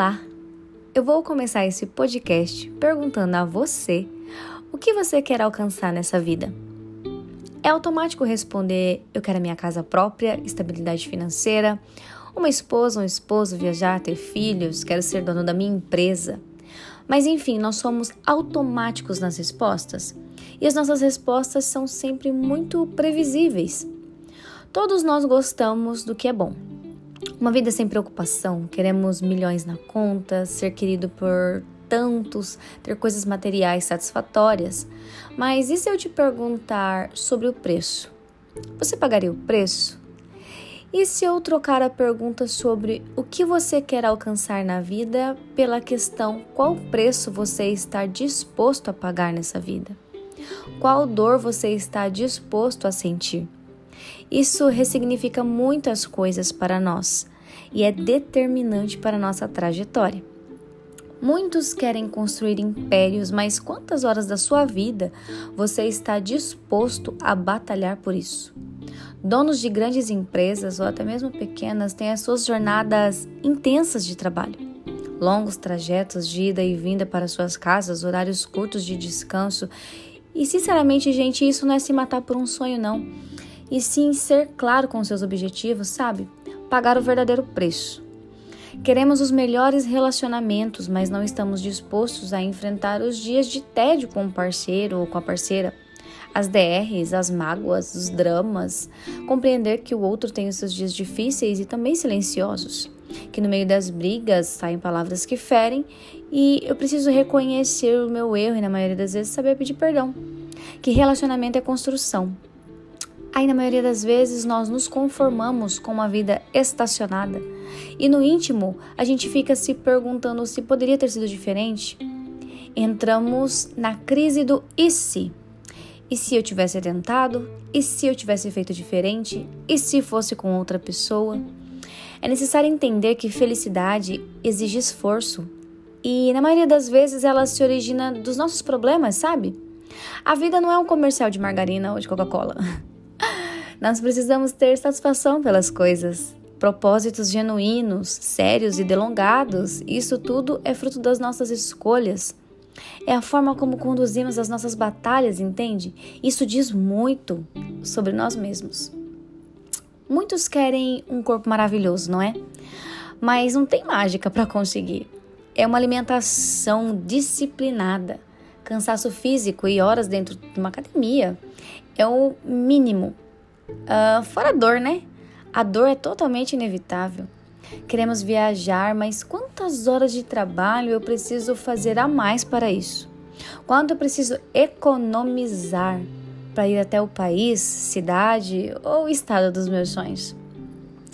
Olá! Eu vou começar esse podcast perguntando a você o que você quer alcançar nessa vida. É automático responder: eu quero a minha casa própria, estabilidade financeira, uma esposa, um esposo, viajar, ter filhos, quero ser dono da minha empresa. Mas enfim, nós somos automáticos nas respostas e as nossas respostas são sempre muito previsíveis. Todos nós gostamos do que é bom uma vida sem preocupação, queremos milhões na conta, ser querido por tantos, ter coisas materiais satisfatórias. Mas e se eu te perguntar sobre o preço? Você pagaria o preço? E se eu trocar a pergunta sobre o que você quer alcançar na vida pela questão qual preço você está disposto a pagar nessa vida? Qual dor você está disposto a sentir? Isso ressignifica muitas coisas para nós e é determinante para nossa trajetória. Muitos querem construir impérios, mas quantas horas da sua vida você está disposto a batalhar por isso? Donos de grandes empresas ou até mesmo pequenas têm as suas jornadas intensas de trabalho. Longos trajetos de ida e vinda para suas casas, horários curtos de descanso. E sinceramente, gente, isso não é se matar por um sonho, não. E sim ser claro com seus objetivos, sabe? Pagar o verdadeiro preço. Queremos os melhores relacionamentos, mas não estamos dispostos a enfrentar os dias de tédio com o parceiro ou com a parceira, as DRs, as mágoas, os dramas, compreender que o outro tem os seus dias difíceis e também silenciosos, que no meio das brigas saem palavras que ferem e eu preciso reconhecer o meu erro e na maioria das vezes saber pedir perdão. Que relacionamento é construção, Aí, na maioria das vezes, nós nos conformamos com uma vida estacionada e no íntimo a gente fica se perguntando se poderia ter sido diferente. Entramos na crise do e se? E se eu tivesse tentado? E se eu tivesse feito diferente? E se fosse com outra pessoa? É necessário entender que felicidade exige esforço e, na maioria das vezes, ela se origina dos nossos problemas, sabe? A vida não é um comercial de margarina ou de Coca-Cola. Nós precisamos ter satisfação pelas coisas, propósitos genuínos, sérios e delongados. Isso tudo é fruto das nossas escolhas. É a forma como conduzimos as nossas batalhas, entende? Isso diz muito sobre nós mesmos. Muitos querem um corpo maravilhoso, não é? Mas não tem mágica para conseguir. É uma alimentação disciplinada, cansaço físico e horas dentro de uma academia. É o mínimo Uh, fora a dor, né? A dor é totalmente inevitável. Queremos viajar, mas quantas horas de trabalho eu preciso fazer a mais para isso? Quanto eu preciso economizar para ir até o país, cidade ou estado dos meus sonhos?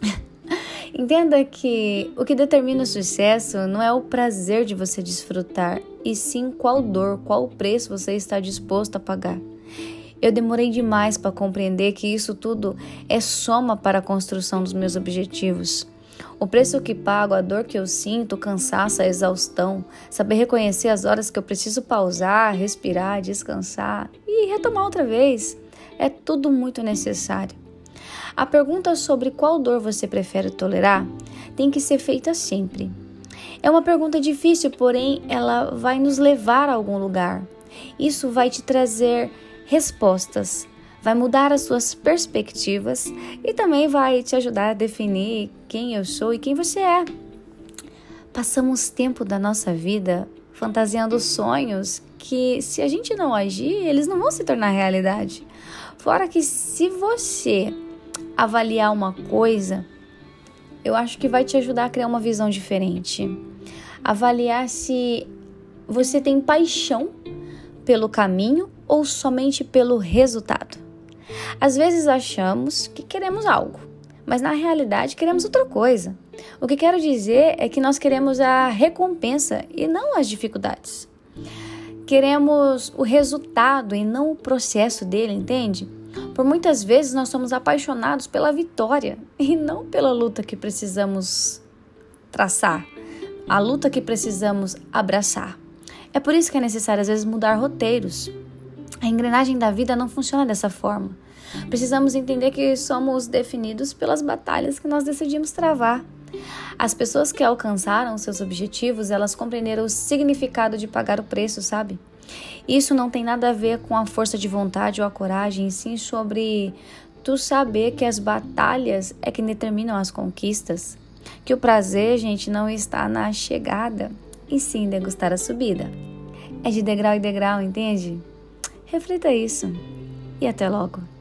Entenda que o que determina o sucesso não é o prazer de você desfrutar, e sim qual dor, qual preço você está disposto a pagar. Eu demorei demais para compreender que isso tudo é soma para a construção dos meus objetivos. O preço que pago, a dor que eu sinto, o cansaço, a exaustão, saber reconhecer as horas que eu preciso pausar, respirar, descansar e retomar outra vez, é tudo muito necessário. A pergunta sobre qual dor você prefere tolerar tem que ser feita sempre. É uma pergunta difícil, porém ela vai nos levar a algum lugar. Isso vai te trazer respostas, vai mudar as suas perspectivas e também vai te ajudar a definir quem eu sou e quem você é. Passamos tempo da nossa vida fantasiando sonhos que, se a gente não agir, eles não vão se tornar realidade. Fora que, se você avaliar uma coisa, eu acho que vai te ajudar a criar uma visão diferente. Avaliar se você tem paixão pelo caminho ou somente pelo resultado. Às vezes achamos que queremos algo, mas na realidade queremos outra coisa. O que quero dizer é que nós queremos a recompensa e não as dificuldades. Queremos o resultado e não o processo dele, entende? Por muitas vezes nós somos apaixonados pela vitória e não pela luta que precisamos traçar, a luta que precisamos abraçar. É por isso que é necessário às vezes mudar roteiros, a engrenagem da vida não funciona dessa forma. Precisamos entender que somos definidos pelas batalhas que nós decidimos travar. As pessoas que alcançaram seus objetivos, elas compreenderam o significado de pagar o preço, sabe? Isso não tem nada a ver com a força de vontade ou a coragem, sim sobre tu saber que as batalhas é que determinam as conquistas, que o prazer, gente, não está na chegada, e sim degustar a subida. É de degrau em degrau, entende? Reflita isso e até logo.